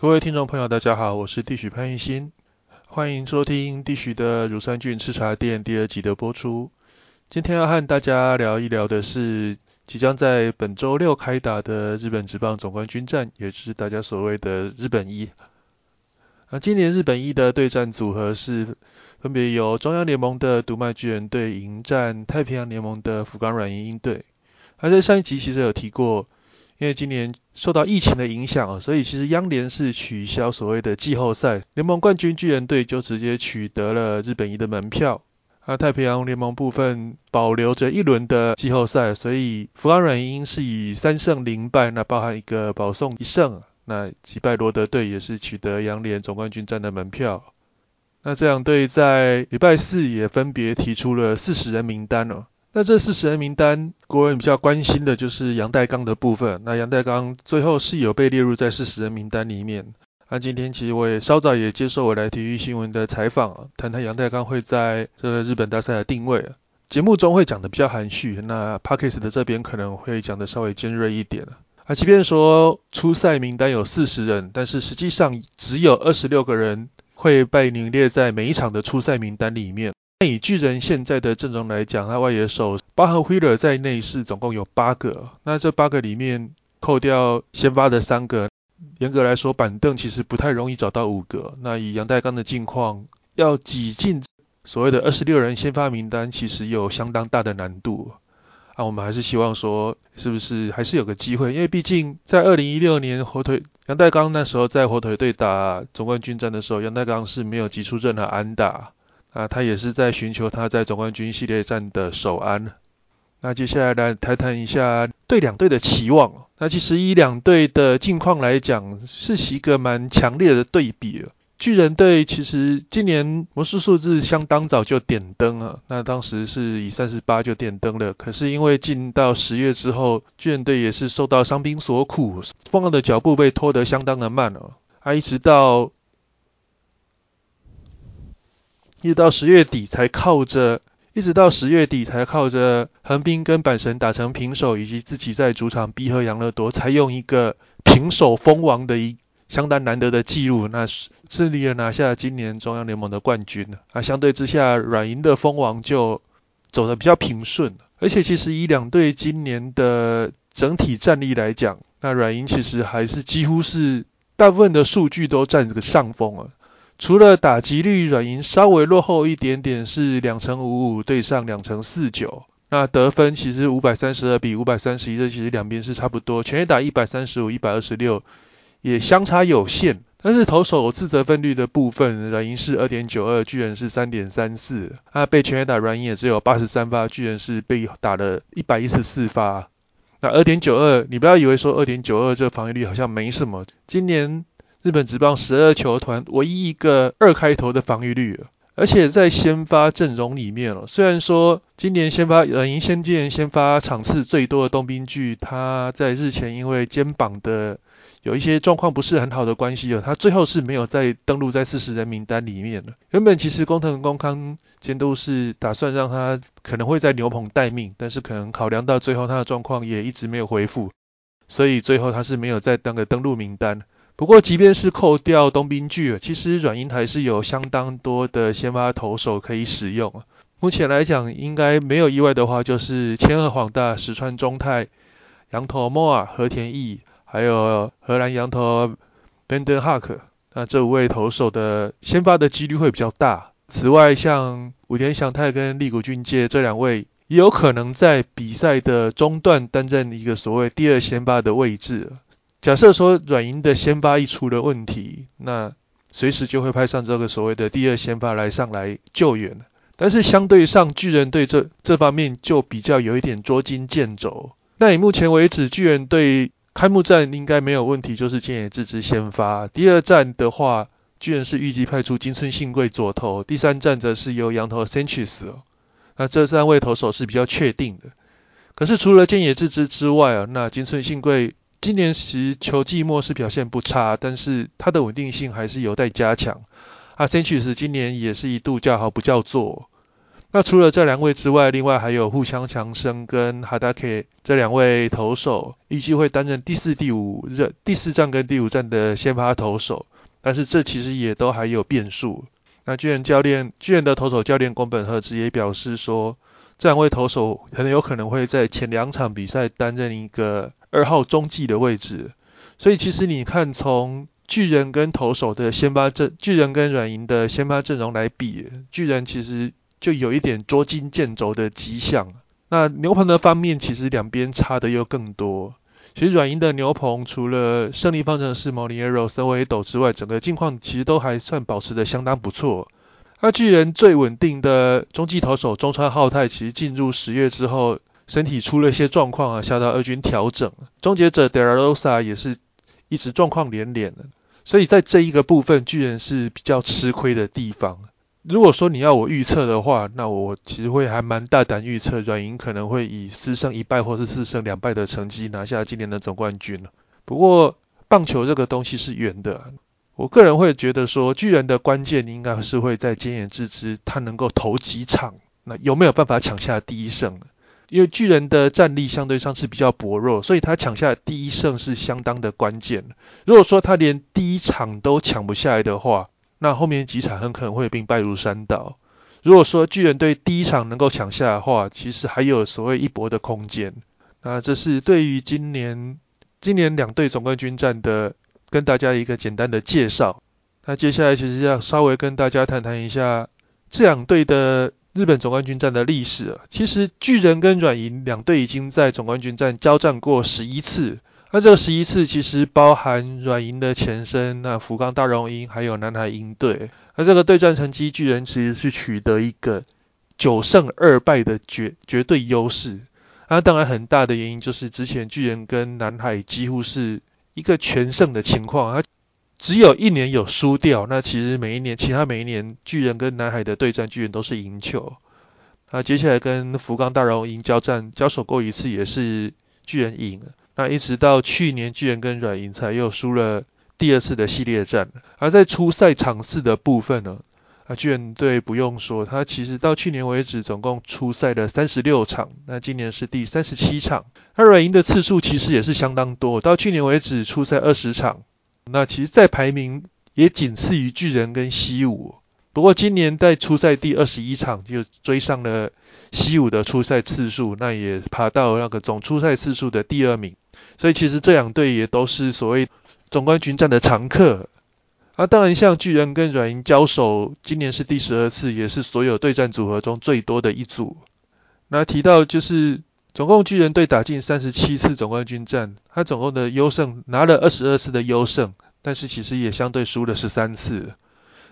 各位听众朋友，大家好，我是地许潘玉新，欢迎收听地许的乳酸菌吃茶店第二集的播出。今天要和大家聊一聊的是即将在本周六开打的日本职棒总冠军战，也就是大家所谓的日本一。那今年日本一的对战组合是分别由中央联盟的独卖巨人队迎战太平洋联盟的福冈软银鹰队。而在上一集其实有提过，因为今年受到疫情的影响，所以其实央联是取消所谓的季后赛，联盟冠军巨人队就直接取得了日本一的门票。那太平洋联盟部分保留着一轮的季后赛，所以福冈软银是以三胜零败，那包含一个保送一胜。那击败罗德队也是取得洋联总冠军战的门票。那这两队在礼拜四也分别提出了四十人名单哦。那这四十人名单，国人比较关心的就是杨代刚的部分。那杨代刚最后是有被列入在四十人名单里面。那今天其实我也稍早也接受我来体育新闻的采访，谈谈杨代刚会在这个日本大赛的定位。节目中会讲的比较含蓄，那 Parkes 的这边可能会讲的稍微尖锐一点。啊，即便说初赛名单有四十人，但是实际上只有二十六个人会被名列在每一场的初赛名单里面。那以巨人现在的阵容来讲，他外野手包含 Wheeler 在内是总共有八个。那这八个里面扣掉先发的三个，严格来说板凳其实不太容易找到五个。那以杨代刚的境况，要挤进所谓的二十六人先发名单，其实有相当大的难度。那我们还是希望说，是不是还是有个机会？因为毕竟在二零一六年火腿杨代刚那时候在火腿队打总冠军战的时候，杨代刚是没有击出任何安打，啊，他也是在寻求他在总冠军系列战的首安。那接下来来谈谈一下对两队的期望。那其实以两队的近况来讲，是一个蛮强烈的对比。巨人队其实今年魔术数字相当早就点灯了，那当时是以三十八就点灯了。可是因为进到十月之后，巨人队也是受到伤兵所苦，风浪的脚步被拖得相当的慢了。啊，一直到一直到十月底才靠着，一直到十月底才靠着横滨跟阪神打成平手，以及自己在主场逼和养乐多，才用一个平手封王的一。相当难得的记录，那顺利的拿下今年中央联盟的冠军啊，相对之下，软银的封王就走的比较平顺。而且其实以两队今年的整体战力来讲，那软银其实还是几乎是大部分的数据都占这个上风啊。除了打击率，软银稍微落后一点点，是两成五五对上两成四九。那得分其实五百三十二比五百三十一，这其实两边是差不多，全垒打一百三十五，一百二十六。也相差有限，但是投手自责分率的部分，软银是二点九二，巨人是三点三四。那被全垒打软银也只有八十三发，巨人是被打了一百一十四发。那二点九二，你不要以为说二点九二这防御率好像没什么。今年日本职棒十二球团唯一一个二开头的防御率，而且在先发阵容里面哦，虽然说今年先发软银先见先发场次最多的东兵巨，他在日前因为肩膀的有一些状况不是很好的关系哦，他最后是没有再登录在四十人名单里面了。原本其实工藤公康监督是打算让他可能会在牛棚待命，但是可能考量到最后他的状况也一直没有恢复，所以最后他是没有再当个登录名单。不过即便是扣掉东兵巨，其实软银还是有相当多的先发投手可以使用。目前来讲，应该没有意外的话，就是千鹤晃大、石川中泰、羊头莫尔、和田义。还有荷兰羊头 Benden Hark，那这五位投手的先发的几率会比较大。此外，像武田祥太跟立谷俊介这两位，也有可能在比赛的中段担任一个所谓第二先发的位置。假设说软银的先发一出了问题，那随时就会派上这个所谓的第二先发来上来救援。但是相对上巨人队这这方面就比较有一点捉襟见肘。那以目前为止，巨人队开幕战应该没有问题，就是建野智之先发。第二战的话，巨人是预计派出金村信贵左投，第三战则是由羊头 Sanchez。那这三位投手是比较确定的。可是除了建野智之之外啊，那金村信贵今年实球季末是表现不差，但是他的稳定性还是有待加强。啊，Sanchez 今年也是一度叫好不叫座。那除了这两位之外，另外还有互相强生跟哈达 K 这两位投手，预计会担任第四、第五任第四站跟第五站的先发投手。但是这其实也都还有变数。那巨人教练巨人的投手教练宫本赫之也表示说，这两位投手很有可能会在前两场比赛担任一个二号中继的位置。所以其实你看，从巨人跟投手的先发阵，巨人跟软银的先发阵容来比，巨人其实。就有一点捉襟见肘的迹象。那牛棚的方面，其实两边差的又更多。其实软银的牛棚，除了胜利方程式、毛里耶罗、森维斗之外，整个境况其实都还算保持的相当不错。那巨人最稳定的中继投手中川浩太，其实进入十月之后，身体出了一些状况啊，下到二军调整。终结者德拉罗萨也是一直状况连连的，所以在这一个部分，巨人是比较吃亏的地方。如果说你要我预测的话，那我其实会还蛮大胆预测，软银可能会以四胜一败或是四胜两败的成绩拿下今年的总冠军不过棒球这个东西是圆的，我个人会觉得说巨人的关键应该是会在菅野智之他能够投几场，那有没有办法抢下第一胜？因为巨人的战力相对上是比较薄弱，所以他抢下第一胜是相当的关键。如果说他连第一场都抢不下来的话，那后面几场很可能会兵败如山倒。如果说巨人队第一场能够抢下的话，其实还有所谓一搏的空间。那这是对于今年今年两队总冠军战的跟大家一个简单的介绍。那接下来其实要稍微跟大家谈谈一下这两队的日本总冠军战的历史。其实巨人跟软银两队已经在总冠军战交战过十一次。那这个十一次其实包含软银的前身，那福冈大荣鹰还有南海鹰队。那这个对战成绩，巨人其实是取得一个九胜二败的绝绝对优势。那当然很大的原因就是之前巨人跟南海几乎是一个全胜的情况，它只有一年有输掉。那其实每一年其他每一年巨人跟南海的对战，巨人都是赢球。那接下来跟福冈大荣鹰交战交手过一次，也是巨人赢。那一直到去年巨人跟软银才又输了第二次的系列战，而在初赛场次的部分呢，啊巨人队不用说，他其实到去年为止总共出赛了三十六场，那今年是第三十七场，那软银的次数其实也是相当多，到去年为止出赛二十场，那其实在排名也仅次于巨人跟西武，不过今年在出赛第二十一场就追上了西武的出赛次数，那也爬到那个总出赛次数的第二名。所以其实这两队也都是所谓总冠军战的常客。那，当然像巨人跟软银交手，今年是第十二次，也是所有对战组合中最多的一组。那提到就是总共巨人队打进三十七次总冠军战，他总共的优胜拿了二十二次的优胜，但是其实也相对输了十三次。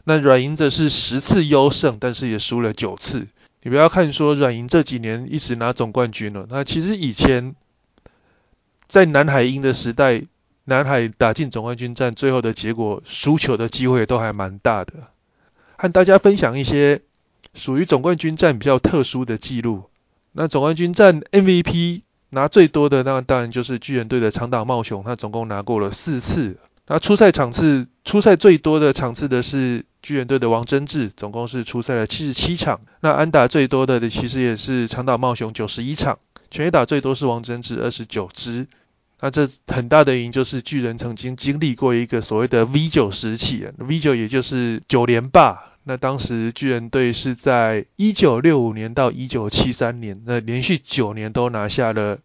那软银则是十次优胜，但是也输了九次。你不要看说软银这几年一直拿总冠军了，那其实以前。在南海鹰的时代，南海打进总冠军战，最后的结果输球的机会都还蛮大的。和大家分享一些属于总冠军战比较特殊的记录。那总冠军战 MVP 拿最多的，那当然就是巨人队的长岛茂雄，他总共拿过了四次。那出赛场次，出赛最多的场次的是巨人队的王贞治，总共是出赛了七十七场。那安打最多的其实也是长岛茂雄九十一场。全垒打最多是王贞治二十九支，那这很大的原因就是巨人曾经经历过一个所谓的 V 九时期，V 九也就是九连霸。那当时巨人队是在一九六五年到一九七三年，那连续九年都拿下了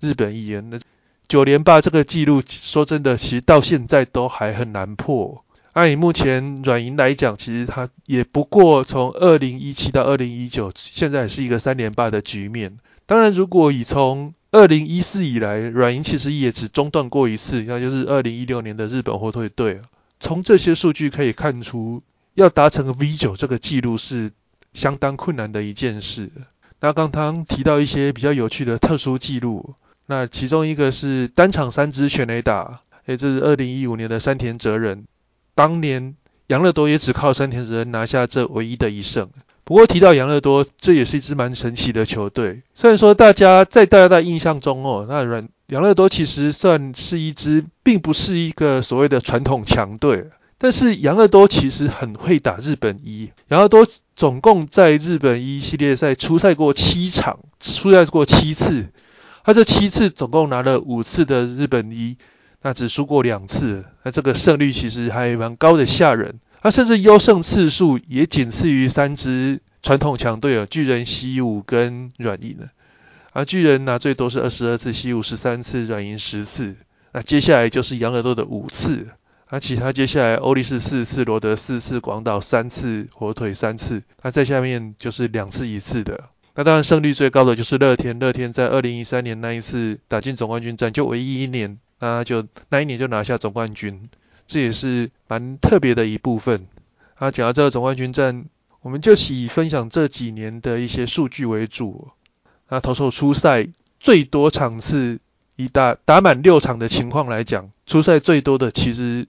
日本一员。那九连霸这个记录，说真的，其实到现在都还很难破。按以目前软银来讲，其实它也不过从二零一七到二零一九，现在是一个三连霸的局面。当然，如果以从二零一四以来，软银其实也只中断过一次，那就是二零一六年的日本火腿队。从这些数据可以看出，要达成 V 九这个记录是相当困难的一件事。那刚刚提到一些比较有趣的特殊记录，那其中一个是单场三支全垒打，诶，这是二零一五年的山田哲人，当年杨乐多也只靠山田哲人拿下这唯一的一胜。不过提到养乐多，这也是一支蛮神奇的球队。虽然说大家在大家的印象中哦，那软养乐多其实算是一支，并不是一个所谓的传统强队。但是养乐多其实很会打日本一。养乐多总共在日本一系列赛出赛过七场，出赛过七次。他这七次总共拿了五次的日本一，那只输过两次，那这个胜率其实还蛮高的吓人。他甚至优胜次数也仅次于三支传统强队啊，巨人、西武跟软银的。而巨人拿最多是二十二次，西武十三次，软银十次。那接下来就是养乐多的五次。那其他接下来欧力士四次，罗德四次，广岛三次，火腿三次。那在下面就是两次一次的。那当然胜率最高的就是乐天，乐天在二零一三年那一次打进总冠军战，就唯一一年，那就那一年就拿下总冠军。这也是蛮特别的一部分。啊，讲到这个总冠军战，我们就以分享这几年的一些数据为主。那投手出赛最多场次，以打打满六场的情况来讲，出赛最多的其实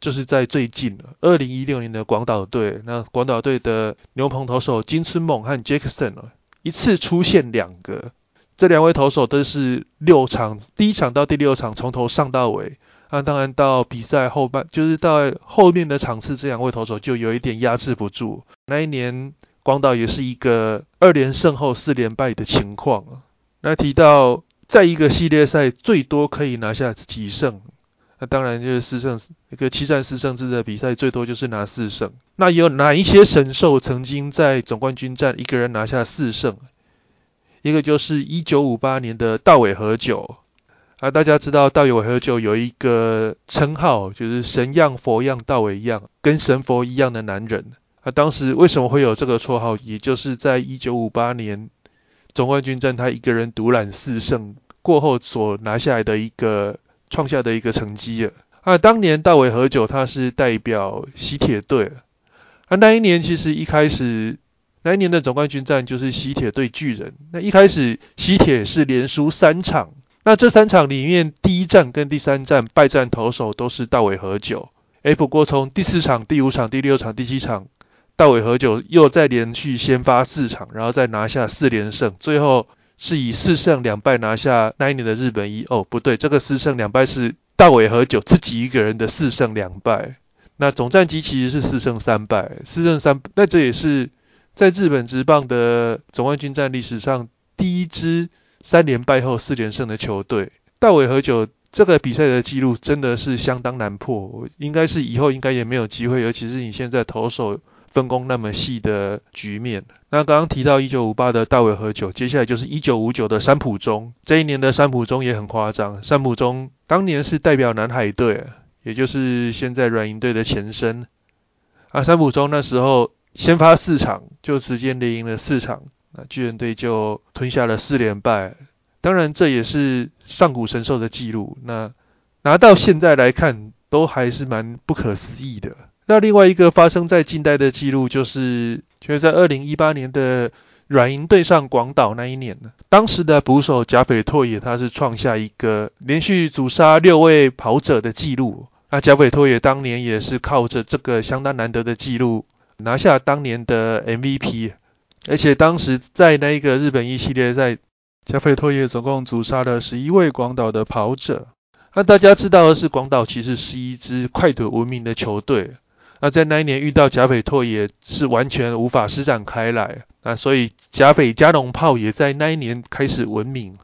就是在最近了，二零一六年的广岛队。那广岛队的牛棚投手金村猛和 Jackson 一次出现两个，这两位投手都是六场，第一场到第六场从头上到尾。那当然，到比赛后半，就是到后面的场次，这两位投手就有一点压制不住。那一年，广岛也是一个二连胜后四连败的情况。那提到在一个系列赛最多可以拿下几胜，那当然就是四胜，一个七战四胜制的比赛最多就是拿四胜。那有哪一些神兽曾经在总冠军战一个人拿下四胜？一个就是一九五八年的道尾和久。啊，大家知道道友和久有一个称号，就是神样佛样道伟一样，跟神佛一样的男人。啊，当时为什么会有这个绰号？也就是在一九五八年总冠军战，他一个人独揽四胜过后所拿下来的一个创下的一个成绩啊。啊，当年道尾和久他是代表西铁队。啊，那一年其实一开始那一年的总冠军战就是西铁对巨人。那一开始西铁是连输三场。那这三场里面，第一战跟第三战败战投手都是大尾和久。哎，不过从第四场、第五场、第六场、第七场，大尾和久又再连续先发四场，然后再拿下四连胜，最后是以四胜两败拿下那一年的日本一。哦，不对，这个四胜两败是大尾和久自己一个人的四胜两败。那总战绩其实是四胜三败，四胜三，那这也是在日本职棒的总冠军战历史上第一支。三连败后四连胜的球队，大尾和久这个比赛的记录真的是相当难破，应该是以后应该也没有机会，尤其是你现在投手分工那么细的局面。那刚刚提到一九五八的大尾和久，接下来就是一九五九的山浦中，这一年的山浦中也很夸张，山浦中当年是代表南海队，也就是现在软银队的前身。啊，山浦中那时候先发四场就直接连赢了四场。巨人队就吞下了四连败，当然这也是上古神兽的记录。那拿到现在来看，都还是蛮不可思议的。那另外一个发生在近代的记录，就是就是在二零一八年的软银对上广岛那一年呢，当时的捕手甲斐拓也他是创下一个连续阻杀六位跑者的记录。那甲斐拓也当年也是靠着这个相当难得的记录，拿下当年的 MVP。而且当时在那一个日本一系列赛，加菲托也总共阻杀了十一位广岛的跑者。那大家知道的是，广岛其实是一支快腿闻名的球队。那在那一年遇到甲斐拓也是完全无法施展开来。那所以甲斐加农炮也在那一年开始闻名。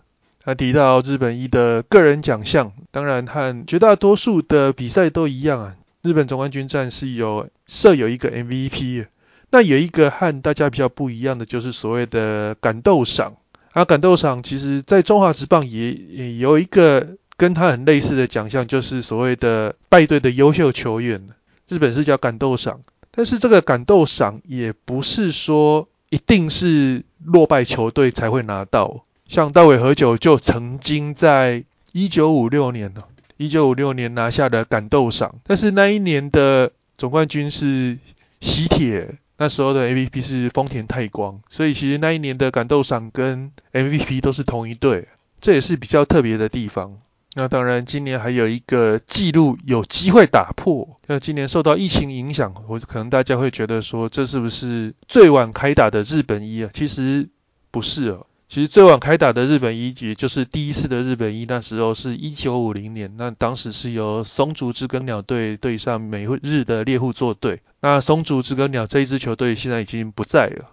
那提到日本一的个人奖项，当然和绝大多数的比赛都一样啊，日本总冠军战是有设有一个 MVP。那有一个和大家比较不一样的，就是所谓的感斗赏。啊，感斗赏其实在中华职棒也也有一个跟它很类似的奖项，就是所谓的败队的优秀球员。日本是叫感斗赏，但是这个感斗赏也不是说一定是落败球队才会拿到。像大尾和久就曾经在一九五六年呢，一九五六年拿下的感斗赏，但是那一年的总冠军是喜铁。那时候的 MVP 是丰田泰光，所以其实那一年的感动赏跟 MVP 都是同一队，这也是比较特别的地方。那当然，今年还有一个记录有机会打破。那今年受到疫情影响，我可能大家会觉得说，这是不是最晚开打的日本一啊？其实不是哦。其实最晚开打的日本一，也就是第一次的日本一，那时候是一九五零年，那当时是由松竹知更鸟队对上美日的猎户座队。那松竹知更鸟这一支球队现在已经不在了，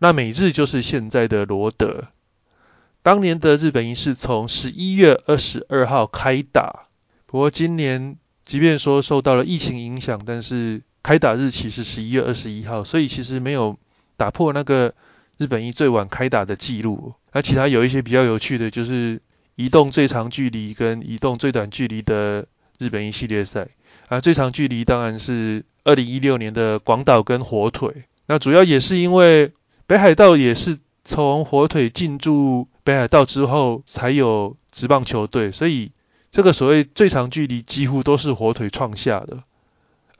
那美日就是现在的罗德。当年的日本一是从十一月二十二号开打，不过今年即便说受到了疫情影响，但是开打日期是十一月二十一号，所以其实没有打破那个。日本一最晚开打的记录，那其他有一些比较有趣的，就是移动最长距离跟移动最短距离的日本一系列赛。啊，最长距离当然是二零一六年的广岛跟火腿。那主要也是因为北海道也是从火腿进驻北海道之后才有职棒球队，所以这个所谓最长距离几乎都是火腿创下的。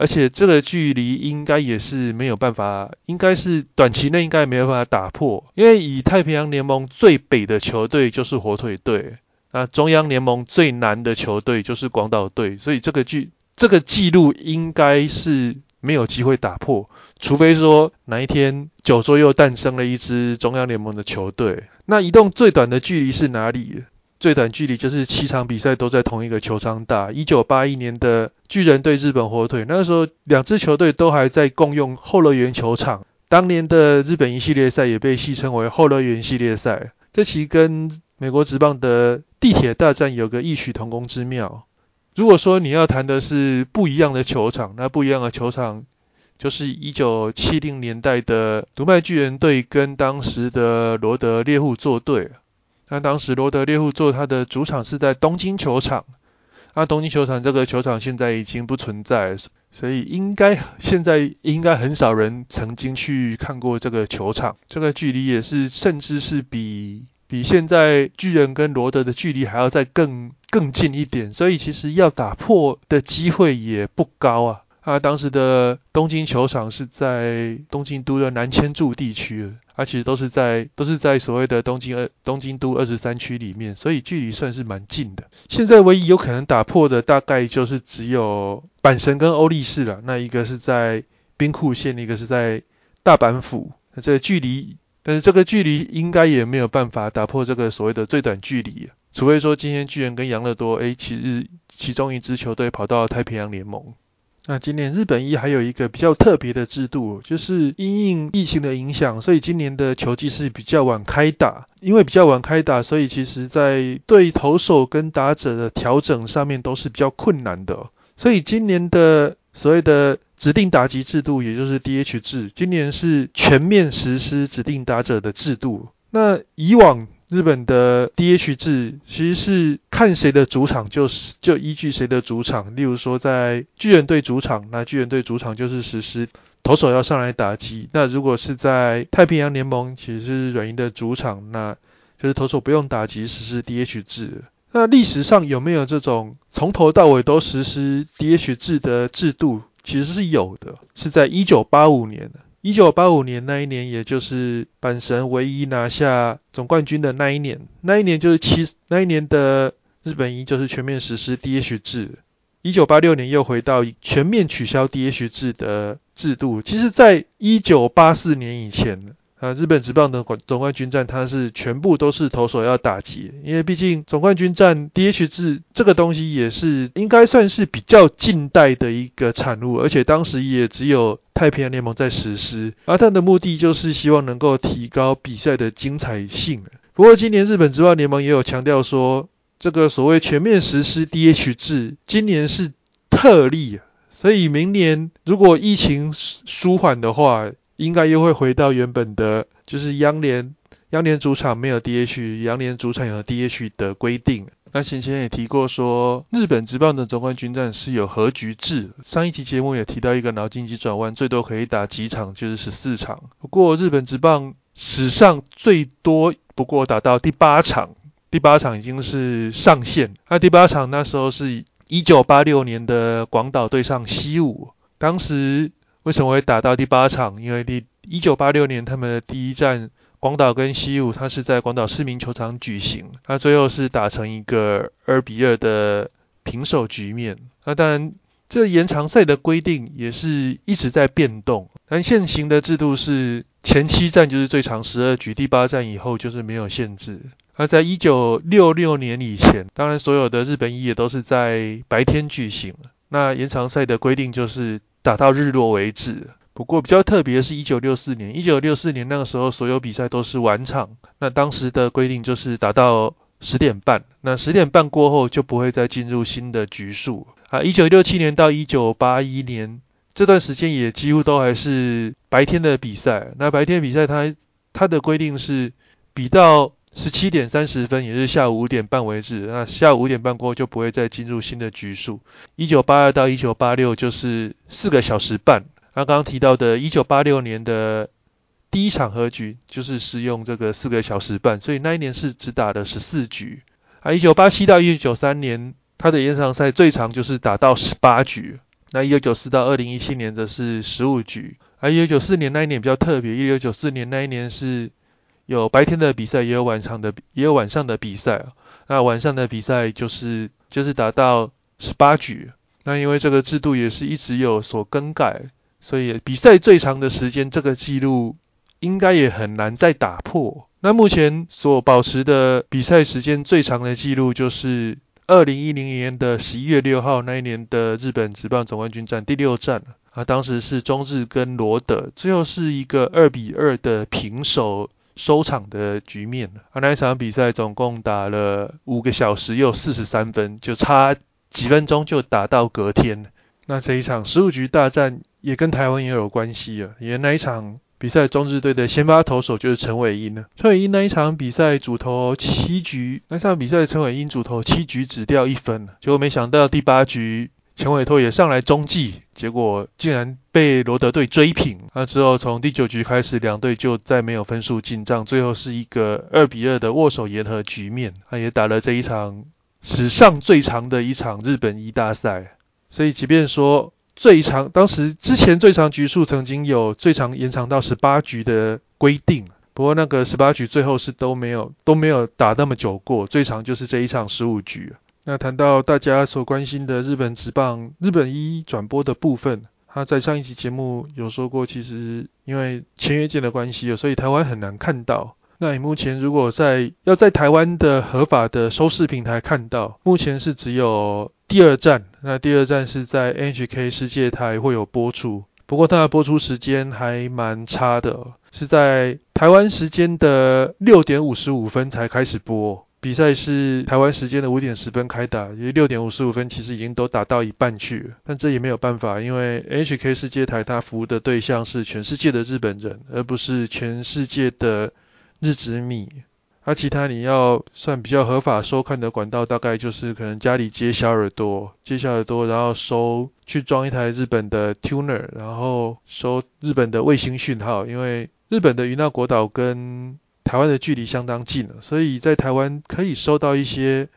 而且这个距离应该也是没有办法，应该是短期内应该没有办法打破，因为以太平洋联盟最北的球队就是火腿队，那中央联盟最南的球队就是广岛队，所以这个距这个记录应该是没有机会打破，除非说哪一天九州又诞生了一支中央联盟的球队。那移动最短的距离是哪里？最短距离就是七场比赛都在同一个球场打。一九八一年的巨人对日本火腿，那个时候两支球队都还在共用后乐园球场。当年的日本一系列赛也被戏称为后乐园系列赛。这其跟美国职棒的地铁大战有个异曲同工之妙。如果说你要谈的是不一样的球场，那不一样的球场就是一九七零年代的独卖巨人队跟当时的罗德猎户作对。那当时罗德猎户座他的主场是在东京球场，那东京球场这个球场现在已经不存在，所以应该现在应该很少人曾经去看过这个球场。这个距离也是甚至是比比现在巨人跟罗德的距离还要再更更近一点，所以其实要打破的机会也不高啊。啊，当时的东京球场是在东京都的南千住地区，而且都是在都是在所谓的东京二东京都二十三区里面，所以距离算是蛮近的。现在唯一有可能打破的，大概就是只有阪神跟欧力士了。那一个是在兵库县，一个是在大阪府。那这个距离，但是这个距离应该也没有办法打破这个所谓的最短距离，除非说今天巨人跟养乐多，哎，其实其中一支球队跑到太平洋联盟。那今年日本一还有一个比较特别的制度，就是因应疫情的影响，所以今年的球季是比较晚开打。因为比较晚开打，所以其实在对投手跟打者的调整上面都是比较困难的。所以今年的所谓的指定打击制度，也就是 DH 制，今年是全面实施指定打者的制度。那以往日本的 DH 制其实是看谁的主场就是就依据谁的主场，例如说在巨人队主场，那巨人队主场就是实施投手要上来打击；那如果是在太平洋联盟，其实是软银的主场，那就是投手不用打击，实施 DH 制。那历史上有没有这种从头到尾都实施 DH 制的制度？其实是有的，是在一九八五年的。一九八五年那一年，也就是阪神唯一拿下总冠军的那一年，那一年就是七那一年的日本一就是全面实施 DH 制。一九八六年又回到全面取消 DH 制的制度。其实，在一九八四年以前。啊，日本职棒的冠总冠军战，它是全部都是投手要打击，因为毕竟总冠军战 DH 制这个东西也是应该算是比较近代的一个产物，而且当时也只有太平洋联盟在实施，而它的目的就是希望能够提高比赛的精彩性。不过今年日本职棒联盟也有强调说，这个所谓全面实施 DH 制，今年是特例，所以明年如果疫情舒缓的话。应该又会回到原本的，就是央联央联主场没有 DH，央联主场有 DH 的规定。那先前也提过说，日本职棒的总冠军战是有和局制。上一期节目也提到一个脑筋急转弯，最多可以打几场，就是十四场。不过日本职棒史上最多不过打到第八场，第八场已经是上限。那第八场那时候是一九八六年的广岛对上西武，当时。为什么会打到第八场？因为第一九八六年他们的第一战广岛跟西武，它是在广岛市民球场举行，那最后是打成一个二比二的平手局面。那当然这延长赛的规定也是一直在变动。但现行的制度是前七站就是最长十二局，第八站以后就是没有限制。而在一九六六年以前，当然所有的日本一也都是在白天举行。那延长赛的规定就是打到日落为止。不过比较特别的是，一九六四年，一九六四年那个时候所有比赛都是晚场。那当时的规定就是打到十点半，那十点半过后就不会再进入新的局数。啊，一九六七年到一九八一年这段时间也几乎都还是白天的比赛。那白天比赛它它的规定是比到十七点三十分，也是下午五点半为止。那下午五点半过后就不会再进入新的局数。一九八二到一九八六就是四个小时半。那刚刚提到的一九八六年的第一场和局就是使用这个四个小时半，所以那一年是只打了十四局。啊，一九八七到一九九三年。他的延长赛最长就是打到十八局，那一九九四到二零一七年则是十五局，而一九九四年那一年比较特别，一九九四年那一年是有白天的比赛，也有晚上的，也有晚上的比赛那晚上的比赛就是就是打到十八局，那因为这个制度也是一直有所更改，所以比赛最长的时间这个记录应该也很难再打破。那目前所保持的比赛时间最长的记录就是。二零一零年的十一月六号那一年的日本职棒总冠军战第六战啊，当时是中日跟罗德，最后是一个二比二的平手收场的局面啊。那一场比赛总共打了五个小时又四十三分，就差几分钟就打到隔天。那这一场十五局大战也跟台湾也有关系啊，因为那一场。比赛中日队的先发投手就是陈伟英了。陈伟英那一场比赛主投七局，那场比赛陈伟英主投七局只掉一分，结果没想到第八局陈伟拓也上来中继，结果竟然被罗德队追平。那之后从第九局开始，两队就再没有分数进账，最后是一个二比二的握手言和局面。他也打了这一场史上最长的一场日本一大赛，所以即便说。最长，当时之前最长局数曾经有最长延长到十八局的规定，不过那个十八局最后是都没有都没有打那么久过，最长就是这一场十五局。那谈到大家所关心的日本职棒日本一转播的部分，他在上一集节目有说过，其实因为签约件的关系，所以台湾很难看到。那你目前如果在要在台湾的合法的收视平台看到，目前是只有第二站，那第二站是在 NHK 世界台会有播出，不过它的播出时间还蛮差的，是在台湾时间的六点五十五分才开始播，比赛是台湾时间的五点十分开打，因为六点五十五分其实已经都打到一半去了，但这也没有办法，因为 H.K. 世界台它服务的对象是全世界的日本人，而不是全世界的。日子米，那其他你要算比较合法收看的管道，大概就是可能家里接小耳朵，接小耳朵，然后收去装一台日本的 tuner，然后收日本的卫星讯号，因为日本的与那国岛跟台湾的距离相当近了，所以在台湾可以收到一些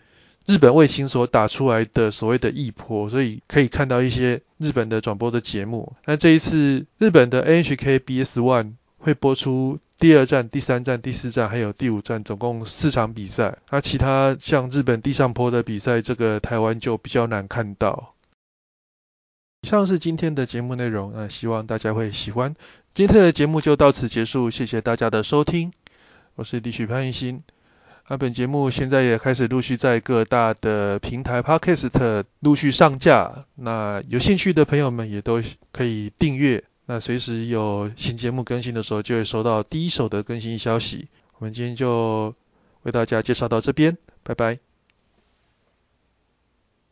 日本卫星所打出来的所谓的异波，所以可以看到一些日本的转播的节目。那这一次日本的 NHK BS One 会播出。第二站、第三站、第四站还有第五站，总共四场比赛。那其他像日本地上坡的比赛，这个台湾就比较难看到。以上是今天的节目内容，那希望大家会喜欢。今天的节目就到此结束，谢谢大家的收听。我是李许潘一新。那本节目现在也开始陆续在各大的平台 Podcast 陆续上架，那有兴趣的朋友们也都可以订阅。那随时有新节目更新的时候，就会收到第一手的更新消息。我们今天就为大家介绍到这边，拜拜。